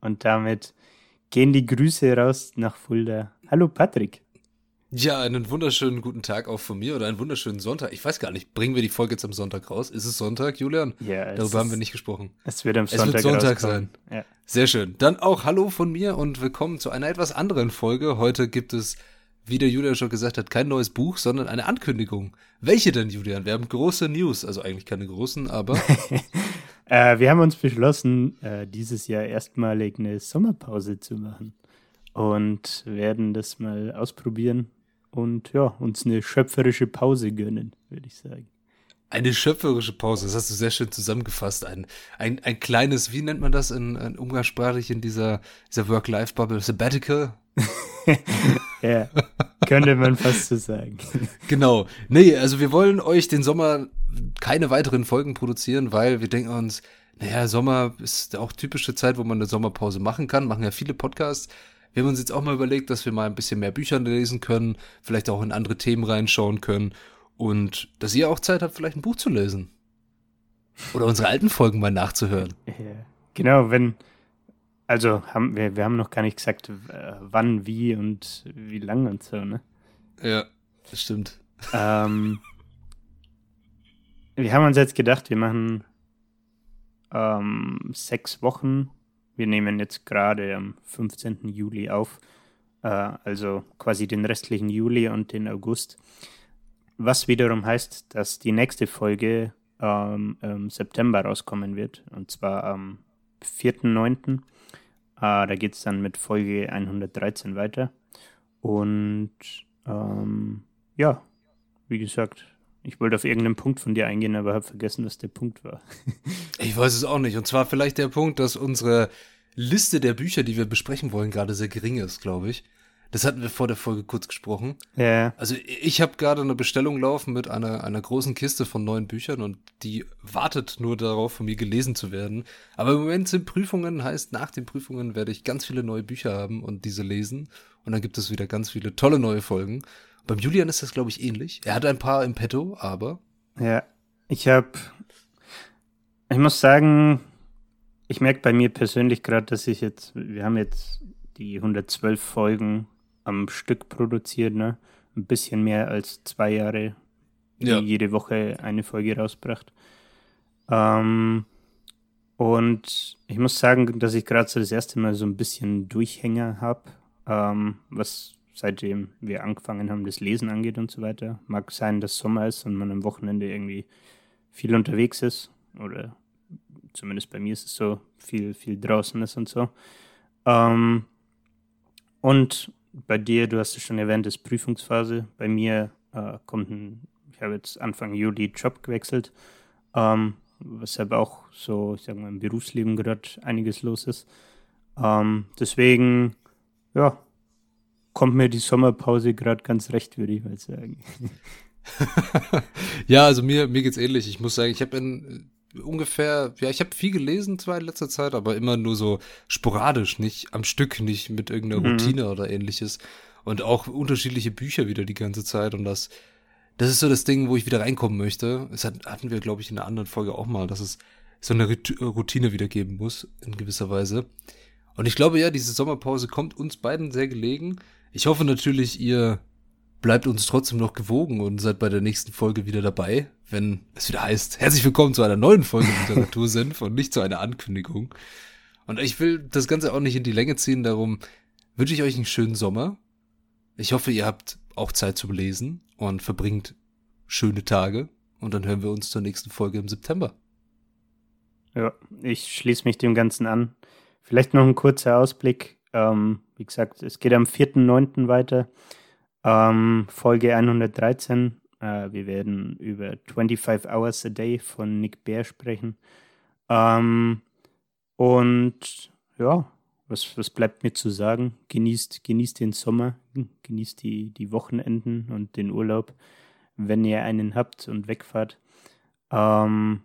Und damit gehen die Grüße raus nach Fulda. Hallo Patrick. Ja, einen wunderschönen guten Tag auch von mir oder einen wunderschönen Sonntag. Ich weiß gar nicht, bringen wir die Folge jetzt am Sonntag raus? Ist es Sonntag, Julian? Ja, darüber haben wir nicht gesprochen. Es wird am Sonntag, es wird Sonntag sein. Ja. Sehr schön. Dann auch Hallo von mir und willkommen zu einer etwas anderen Folge. Heute gibt es wie der Julian schon gesagt hat, kein neues Buch, sondern eine Ankündigung. Welche denn, Julian? Wir haben große News, also eigentlich keine großen, aber. äh, wir haben uns beschlossen, äh, dieses Jahr erstmalig eine Sommerpause zu machen und werden das mal ausprobieren und ja, uns eine schöpferische Pause gönnen, würde ich sagen. Eine schöpferische Pause, das hast du sehr schön zusammengefasst. Ein, ein, ein kleines, wie nennt man das in, in umgangssprachlich in dieser, dieser Work-Life-Bubble? Sabbatical? ja, könnte man fast so sagen. Genau. Nee, also wir wollen euch den Sommer keine weiteren Folgen produzieren, weil wir denken uns, naja, Sommer ist auch typische Zeit, wo man eine Sommerpause machen kann. Machen ja viele Podcasts. Wir haben uns jetzt auch mal überlegt, dass wir mal ein bisschen mehr Bücher lesen können, vielleicht auch in andere Themen reinschauen können und dass ihr auch Zeit habt, vielleicht ein Buch zu lesen. Oder unsere alten Folgen mal nachzuhören. Genau, wenn, also haben wir, wir haben noch gar nicht gesagt, wann, wie und wie lang und so, ne? Ja, das stimmt. Ähm, wir haben uns jetzt gedacht, wir machen ähm, sechs Wochen. Wir nehmen jetzt gerade am 15. Juli auf, äh, also quasi den restlichen Juli und den August. Was wiederum heißt, dass die nächste Folge ähm, im September rauskommen wird, und zwar am 4.9. Äh, da geht es dann mit Folge 113 weiter. Und ähm, ja, wie gesagt, ich wollte auf irgendeinen Punkt von dir eingehen, aber habe vergessen, was der Punkt war. ich weiß es auch nicht. Und zwar vielleicht der Punkt, dass unsere Liste der Bücher, die wir besprechen wollen, gerade sehr gering ist, glaube ich. Das hatten wir vor der Folge kurz gesprochen. Ja. Also ich habe gerade eine Bestellung laufen mit einer, einer großen Kiste von neuen Büchern und die wartet nur darauf, von mir gelesen zu werden. Aber im Moment sind Prüfungen, heißt nach den Prüfungen werde ich ganz viele neue Bücher haben und diese lesen. Und dann gibt es wieder ganz viele tolle neue Folgen. Beim Julian ist das, glaube ich, ähnlich. Er hat ein paar im Petto, aber. Ja, ich habe. Ich muss sagen, ich merke bei mir persönlich gerade, dass ich jetzt, wir haben jetzt die 112 Folgen am Stück produziert, ne? Ein bisschen mehr als zwei Jahre, ja. jede Woche eine Folge rausbracht. Ähm, und ich muss sagen, dass ich gerade so das erste Mal so ein bisschen Durchhänger habe, ähm, was seitdem wir angefangen haben, das Lesen angeht und so weiter. Mag sein, dass Sommer ist und man am Wochenende irgendwie viel unterwegs ist oder zumindest bei mir ist es so, viel, viel draußen ist und so. Ähm, und bei dir, du hast es schon erwähnt, ist Prüfungsphase. Bei mir äh, kommt ein, ich habe jetzt Anfang Juli Job gewechselt, ähm, weshalb auch so, ich sage mal, im Berufsleben gerade einiges los ist. Ähm, deswegen, ja, kommt mir die Sommerpause gerade ganz recht, würde ich mal sagen. ja, also mir, mir geht's ähnlich. Ich muss sagen, ich habe in ungefähr, ja, ich habe viel gelesen zwar in letzter Zeit, aber immer nur so sporadisch, nicht am Stück, nicht mit irgendeiner mhm. Routine oder ähnliches. Und auch unterschiedliche Bücher wieder die ganze Zeit. Und das, das ist so das Ding, wo ich wieder reinkommen möchte. Das hatten wir, glaube ich, in einer anderen Folge auch mal, dass es so eine Routine wieder geben muss, in gewisser Weise. Und ich glaube, ja, diese Sommerpause kommt uns beiden sehr gelegen. Ich hoffe natürlich, ihr bleibt uns trotzdem noch gewogen und seid bei der nächsten Folge wieder dabei, wenn es wieder heißt, herzlich willkommen zu einer neuen Folge Literatursenf und nicht zu einer Ankündigung. Und ich will das Ganze auch nicht in die Länge ziehen, darum wünsche ich euch einen schönen Sommer. Ich hoffe, ihr habt auch Zeit zum Lesen und verbringt schöne Tage. Und dann hören wir uns zur nächsten Folge im September. Ja, ich schließe mich dem Ganzen an. Vielleicht noch ein kurzer Ausblick. Ähm, wie gesagt, es geht am 4.9. weiter. Ähm, Folge 113. Äh, wir werden über 25 Hours a Day von Nick Bear sprechen. Ähm, und ja, was, was bleibt mir zu sagen? Genießt, genießt den Sommer, genießt die, die Wochenenden und den Urlaub, wenn ihr einen habt und wegfahrt. Ähm,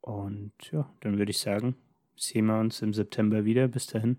und ja, dann würde ich sagen, sehen wir uns im September wieder. Bis dahin.